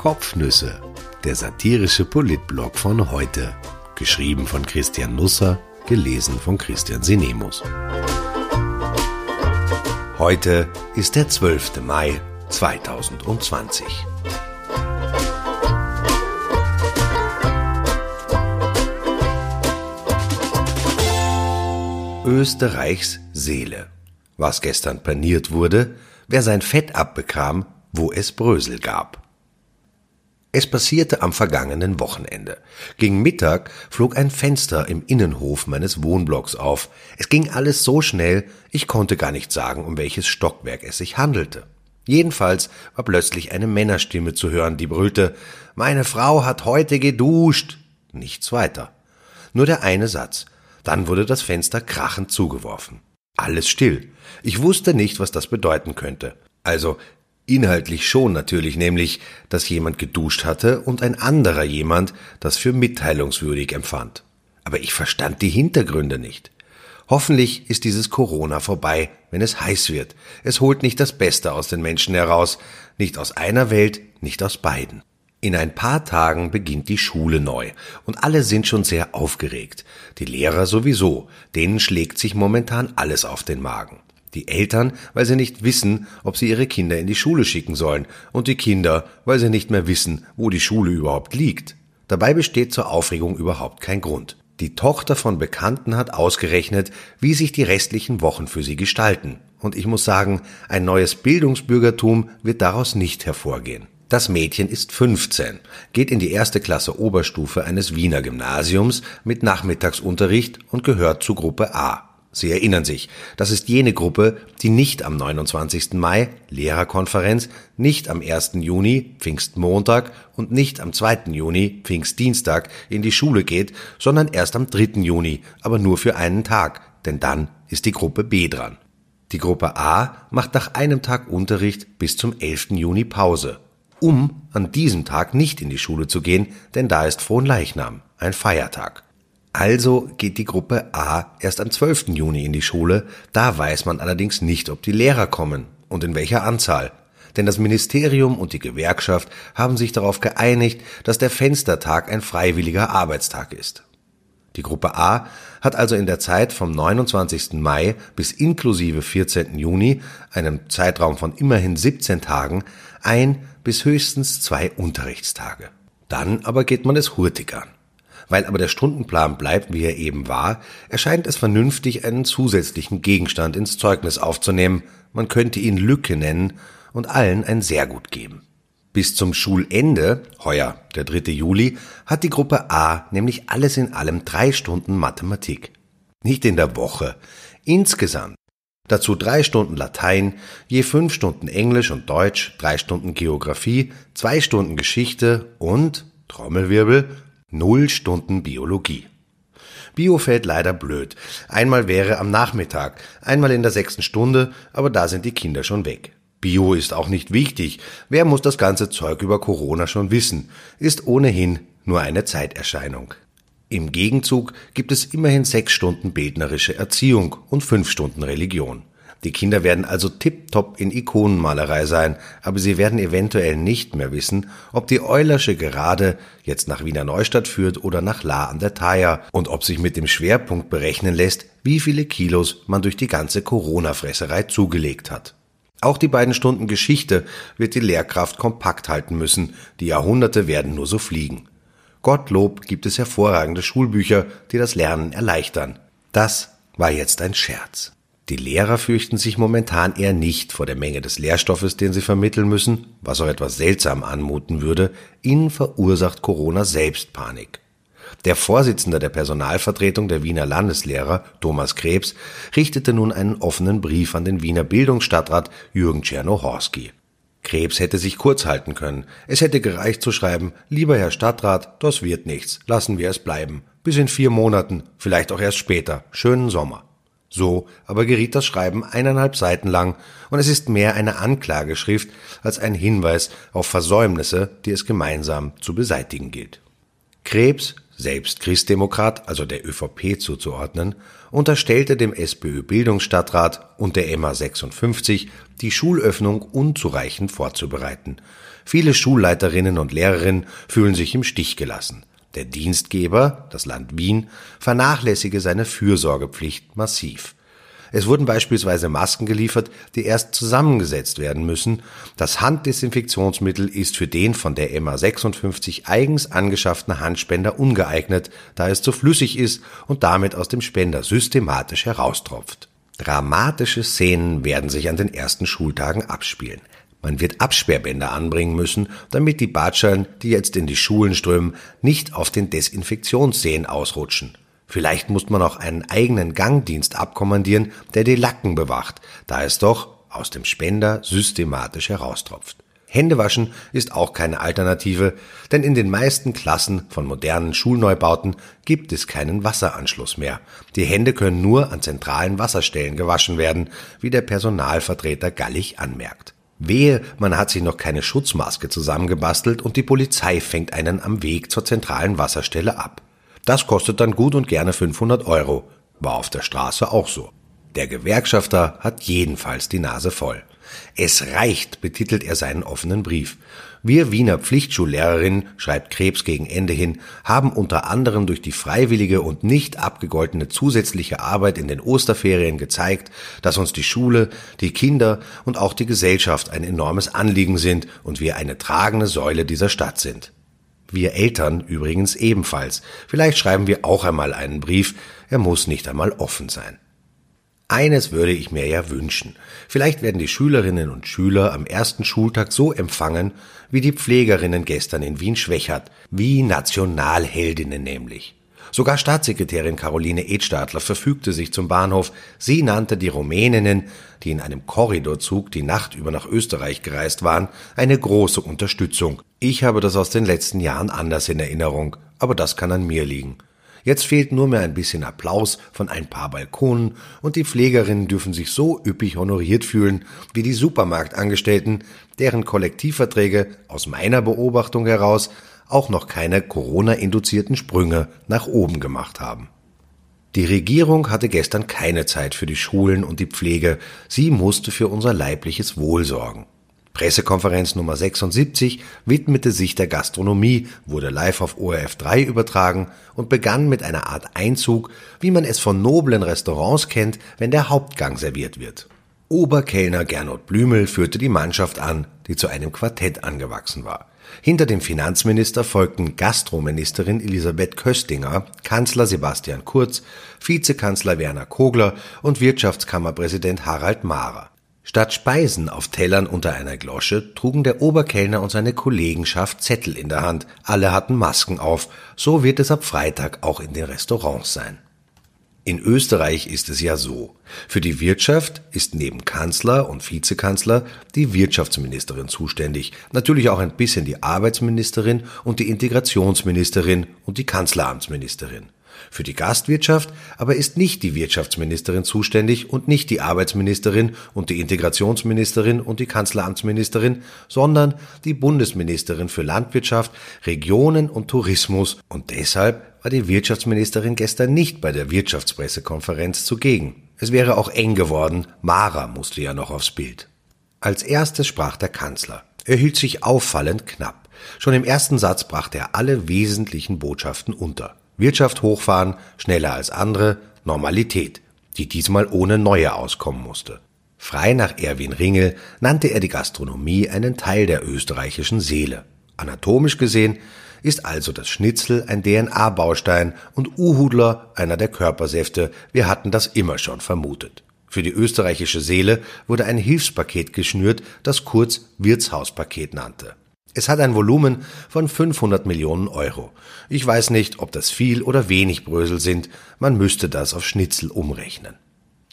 Kopfnüsse, der satirische Politblog von heute. Geschrieben von Christian Nusser, gelesen von Christian Sinemus. Heute ist der 12. Mai 2020. Österreichs Seele. Was gestern paniert wurde, wer sein Fett abbekam, wo es Brösel gab. Es passierte am vergangenen Wochenende. Gegen Mittag flog ein Fenster im Innenhof meines Wohnblocks auf. Es ging alles so schnell, ich konnte gar nicht sagen, um welches Stockwerk es sich handelte. Jedenfalls war plötzlich eine Männerstimme zu hören, die brüllte Meine Frau hat heute geduscht. Nichts weiter. Nur der eine Satz. Dann wurde das Fenster krachend zugeworfen. Alles still. Ich wusste nicht, was das bedeuten könnte. Also inhaltlich schon natürlich, nämlich, dass jemand geduscht hatte und ein anderer jemand das für mitteilungswürdig empfand. Aber ich verstand die Hintergründe nicht. Hoffentlich ist dieses Corona vorbei, wenn es heiß wird. Es holt nicht das Beste aus den Menschen heraus, nicht aus einer Welt, nicht aus beiden. In ein paar Tagen beginnt die Schule neu und alle sind schon sehr aufgeregt. Die Lehrer sowieso, denen schlägt sich momentan alles auf den Magen. Die Eltern, weil sie nicht wissen, ob sie ihre Kinder in die Schule schicken sollen, und die Kinder, weil sie nicht mehr wissen, wo die Schule überhaupt liegt. Dabei besteht zur Aufregung überhaupt kein Grund. Die Tochter von Bekannten hat ausgerechnet, wie sich die restlichen Wochen für sie gestalten. Und ich muss sagen, ein neues Bildungsbürgertum wird daraus nicht hervorgehen. Das Mädchen ist 15, geht in die erste Klasse Oberstufe eines Wiener Gymnasiums mit Nachmittagsunterricht und gehört zu Gruppe A. Sie erinnern sich, das ist jene Gruppe, die nicht am 29. Mai, Lehrerkonferenz, nicht am 1. Juni, Pfingstmontag und nicht am 2. Juni, Pfingstdienstag, in die Schule geht, sondern erst am 3. Juni, aber nur für einen Tag, denn dann ist die Gruppe B dran. Die Gruppe A macht nach einem Tag Unterricht bis zum 11. Juni Pause um an diesem Tag nicht in die Schule zu gehen, denn da ist Fronleichnam, ein Feiertag. Also geht die Gruppe A erst am 12. Juni in die Schule, da weiß man allerdings nicht, ob die Lehrer kommen und in welcher Anzahl. Denn das Ministerium und die Gewerkschaft haben sich darauf geeinigt, dass der Fenstertag ein freiwilliger Arbeitstag ist. Die Gruppe A hat also in der Zeit vom 29. Mai bis inklusive 14. Juni, einem Zeitraum von immerhin 17 Tagen, ein bis höchstens zwei Unterrichtstage. Dann aber geht man es hurtig an. Weil aber der Stundenplan bleibt, wie er eben war, erscheint es vernünftig, einen zusätzlichen Gegenstand ins Zeugnis aufzunehmen. Man könnte ihn Lücke nennen und allen ein sehr gut geben. Bis zum Schulende, heuer der 3. Juli, hat die Gruppe A nämlich alles in allem drei Stunden Mathematik. Nicht in der Woche, insgesamt. Dazu drei Stunden Latein, je fünf Stunden Englisch und Deutsch, drei Stunden Geographie, zwei Stunden Geschichte und, Trommelwirbel, null Stunden Biologie. Bio fällt leider blöd. Einmal wäre am Nachmittag, einmal in der sechsten Stunde, aber da sind die Kinder schon weg. Bio ist auch nicht wichtig. Wer muss das ganze Zeug über Corona schon wissen? Ist ohnehin nur eine Zeiterscheinung. Im Gegenzug gibt es immerhin sechs Stunden bildnerische Erziehung und fünf Stunden Religion. Die Kinder werden also tipptopp in Ikonenmalerei sein, aber sie werden eventuell nicht mehr wissen, ob die Eulersche Gerade jetzt nach Wiener Neustadt führt oder nach La an der Thaya und ob sich mit dem Schwerpunkt berechnen lässt, wie viele Kilos man durch die ganze Corona-Fresserei zugelegt hat. Auch die beiden Stunden Geschichte wird die Lehrkraft kompakt halten müssen, die Jahrhunderte werden nur so fliegen. Gottlob gibt es hervorragende Schulbücher, die das Lernen erleichtern. Das war jetzt ein Scherz. Die Lehrer fürchten sich momentan eher nicht vor der Menge des Lehrstoffes, den sie vermitteln müssen, was auch etwas seltsam anmuten würde, ihnen verursacht Corona selbst Panik. Der Vorsitzende der Personalvertretung der Wiener Landeslehrer, Thomas Krebs, richtete nun einen offenen Brief an den Wiener Bildungsstadtrat Jürgen Czernohorski. Krebs hätte sich kurz halten können. Es hätte gereicht zu schreiben, lieber Herr Stadtrat, das wird nichts, lassen wir es bleiben. Bis in vier Monaten, vielleicht auch erst später. Schönen Sommer. So aber geriet das Schreiben eineinhalb Seiten lang, und es ist mehr eine Anklageschrift als ein Hinweis auf Versäumnisse, die es gemeinsam zu beseitigen gilt. Krebs, selbst Christdemokrat, also der ÖVP zuzuordnen, unterstellte dem SPÖ-Bildungsstadtrat und der MA 56, die Schulöffnung unzureichend vorzubereiten. Viele Schulleiterinnen und Lehrerinnen fühlen sich im Stich gelassen. Der Dienstgeber, das Land Wien, vernachlässige seine Fürsorgepflicht massiv. Es wurden beispielsweise Masken geliefert, die erst zusammengesetzt werden müssen. Das Handdesinfektionsmittel ist für den von der MA56 eigens angeschafften Handspender ungeeignet, da es zu flüssig ist und damit aus dem Spender systematisch heraustropft. Dramatische Szenen werden sich an den ersten Schultagen abspielen. Man wird Absperrbänder anbringen müssen, damit die Batschern, die jetzt in die Schulen strömen, nicht auf den Desinfektionsseen ausrutschen. Vielleicht muss man auch einen eigenen Gangdienst abkommandieren, der die Lacken bewacht, da es doch aus dem Spender systematisch heraustropft. Händewaschen ist auch keine Alternative, denn in den meisten Klassen von modernen Schulneubauten gibt es keinen Wasseranschluss mehr. Die Hände können nur an zentralen Wasserstellen gewaschen werden, wie der Personalvertreter Gallig anmerkt. Wehe, man hat sich noch keine Schutzmaske zusammengebastelt und die Polizei fängt einen am Weg zur zentralen Wasserstelle ab. Das kostet dann gut und gerne 500 Euro. War auf der Straße auch so. Der Gewerkschafter hat jedenfalls die Nase voll. Es reicht, betitelt er seinen offenen Brief. Wir Wiener Pflichtschullehrerinnen, schreibt Krebs gegen Ende hin, haben unter anderem durch die freiwillige und nicht abgegoltene zusätzliche Arbeit in den Osterferien gezeigt, dass uns die Schule, die Kinder und auch die Gesellschaft ein enormes Anliegen sind und wir eine tragende Säule dieser Stadt sind. Wir Eltern übrigens ebenfalls. Vielleicht schreiben wir auch einmal einen Brief, er muss nicht einmal offen sein. Eines würde ich mir ja wünschen. Vielleicht werden die Schülerinnen und Schüler am ersten Schultag so empfangen, wie die Pflegerinnen gestern in Wien Schwächert, wie Nationalheldinnen nämlich. Sogar Staatssekretärin Caroline Edstadler verfügte sich zum Bahnhof. Sie nannte die Rumäninnen, die in einem Korridorzug die Nacht über nach Österreich gereist waren, eine große Unterstützung. Ich habe das aus den letzten Jahren anders in Erinnerung, aber das kann an mir liegen. Jetzt fehlt nur mehr ein bisschen Applaus von ein paar Balkonen und die Pflegerinnen dürfen sich so üppig honoriert fühlen wie die Supermarktangestellten, deren Kollektivverträge aus meiner Beobachtung heraus auch noch keine Corona-induzierten Sprünge nach oben gemacht haben. Die Regierung hatte gestern keine Zeit für die Schulen und die Pflege, sie musste für unser leibliches Wohl sorgen. Pressekonferenz Nummer 76 widmete sich der Gastronomie, wurde live auf ORF 3 übertragen und begann mit einer Art Einzug, wie man es von noblen Restaurants kennt, wenn der Hauptgang serviert wird. Oberkellner Gernot Blümel führte die Mannschaft an, die zu einem Quartett angewachsen war. Hinter dem Finanzminister folgten Gastroministerin Elisabeth Köstinger, Kanzler Sebastian Kurz, Vizekanzler Werner Kogler und Wirtschaftskammerpräsident Harald Mahrer. Statt Speisen auf Tellern unter einer Glosche trugen der Oberkellner und seine Kollegenschaft Zettel in der Hand. Alle hatten Masken auf. So wird es ab Freitag auch in den Restaurants sein. In Österreich ist es ja so. Für die Wirtschaft ist neben Kanzler und Vizekanzler die Wirtschaftsministerin zuständig, natürlich auch ein bisschen die Arbeitsministerin und die Integrationsministerin und die Kanzleramtsministerin. Für die Gastwirtschaft aber ist nicht die Wirtschaftsministerin zuständig und nicht die Arbeitsministerin und die Integrationsministerin und die Kanzleramtsministerin, sondern die Bundesministerin für Landwirtschaft, Regionen und Tourismus und deshalb war die Wirtschaftsministerin gestern nicht bei der Wirtschaftspressekonferenz zugegen. Es wäre auch eng geworden, Mara musste ja noch aufs Bild. Als erstes sprach der Kanzler. Er hielt sich auffallend knapp. Schon im ersten Satz brachte er alle wesentlichen Botschaften unter. Wirtschaft hochfahren, schneller als andere, Normalität, die diesmal ohne neue auskommen musste. Frei nach Erwin Ringel nannte er die Gastronomie einen Teil der österreichischen Seele. Anatomisch gesehen ist also das Schnitzel ein DNA-Baustein und Uhudler einer der Körpersäfte. Wir hatten das immer schon vermutet. Für die österreichische Seele wurde ein Hilfspaket geschnürt, das Kurz Wirtshauspaket nannte. Es hat ein Volumen von 500 Millionen Euro. Ich weiß nicht, ob das viel oder wenig Brösel sind, man müsste das auf Schnitzel umrechnen.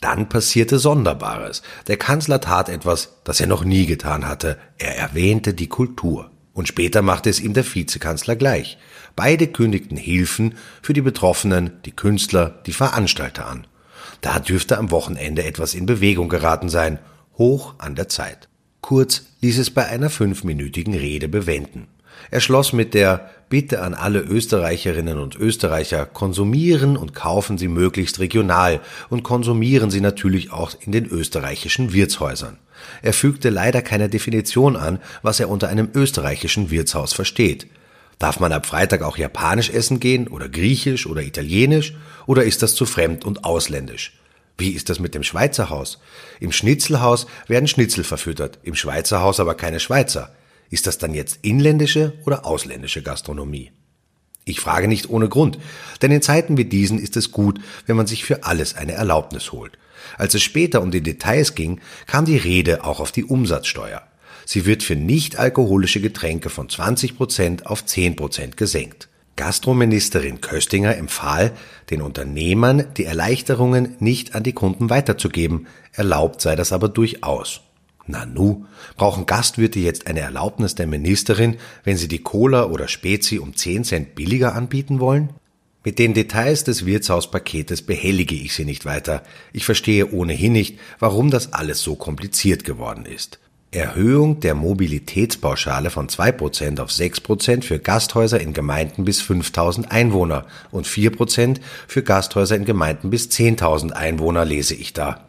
Dann passierte Sonderbares. Der Kanzler tat etwas, das er noch nie getan hatte. Er erwähnte die Kultur. Und später machte es ihm der Vizekanzler gleich. Beide kündigten Hilfen für die Betroffenen, die Künstler, die Veranstalter an. Da dürfte am Wochenende etwas in Bewegung geraten sein. Hoch an der Zeit. Kurz ließ es bei einer fünfminütigen Rede bewenden. Er schloss mit der Bitte an alle Österreicherinnen und Österreicher, konsumieren und kaufen Sie möglichst regional und konsumieren Sie natürlich auch in den österreichischen Wirtshäusern. Er fügte leider keine Definition an, was er unter einem österreichischen Wirtshaus versteht. Darf man ab Freitag auch japanisch essen gehen oder griechisch oder italienisch oder ist das zu fremd und ausländisch? Wie ist das mit dem Schweizer Haus? Im Schnitzelhaus werden Schnitzel verfüttert, im Schweizer Haus aber keine Schweizer. Ist das dann jetzt inländische oder ausländische Gastronomie? Ich frage nicht ohne Grund, denn in Zeiten wie diesen ist es gut, wenn man sich für alles eine Erlaubnis holt. Als es später um die Details ging, kam die Rede auch auf die Umsatzsteuer. Sie wird für nicht alkoholische Getränke von 20 Prozent auf 10 Prozent gesenkt. Gastroministerin Köstinger empfahl, den Unternehmern die Erleichterungen nicht an die Kunden weiterzugeben, erlaubt sei das aber durchaus. Nanu, brauchen Gastwirte jetzt eine Erlaubnis der Ministerin, wenn sie die Cola oder Spezi um 10 Cent billiger anbieten wollen? Mit den Details des Wirtshauspaketes behellige ich Sie nicht weiter. Ich verstehe ohnehin nicht, warum das alles so kompliziert geworden ist. Erhöhung der Mobilitätspauschale von 2% auf 6% für Gasthäuser in Gemeinden bis 5000 Einwohner und 4% für Gasthäuser in Gemeinden bis 10.000 Einwohner lese ich da.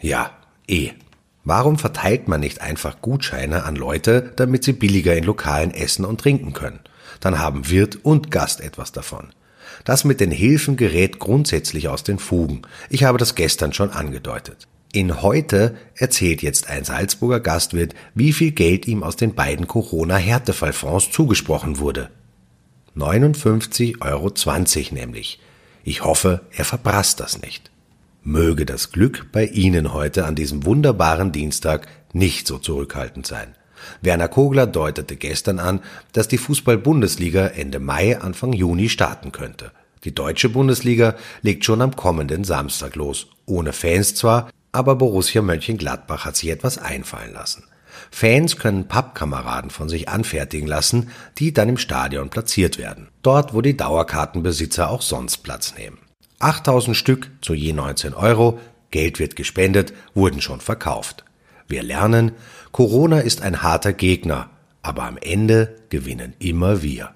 Ja, eh. Warum verteilt man nicht einfach Gutscheine an Leute, damit sie billiger in Lokalen essen und trinken können? Dann haben Wirt und Gast etwas davon. Das mit den Hilfen gerät grundsätzlich aus den Fugen. Ich habe das gestern schon angedeutet. In heute erzählt jetzt ein Salzburger Gastwirt, wie viel Geld ihm aus den beiden Corona-Härtefallfonds zugesprochen wurde. 59,20 Euro nämlich. Ich hoffe, er verprasst das nicht. Möge das Glück bei Ihnen heute an diesem wunderbaren Dienstag nicht so zurückhaltend sein. Werner Kogler deutete gestern an, dass die Fußball-Bundesliga Ende Mai, Anfang Juni starten könnte. Die deutsche Bundesliga legt schon am kommenden Samstag los. Ohne Fans zwar, aber Borussia Mönchengladbach hat sich etwas einfallen lassen. Fans können Pappkameraden von sich anfertigen lassen, die dann im Stadion platziert werden. Dort, wo die Dauerkartenbesitzer auch sonst Platz nehmen. 8000 Stück zu je 19 Euro, Geld wird gespendet, wurden schon verkauft. Wir lernen, Corona ist ein harter Gegner, aber am Ende gewinnen immer wir.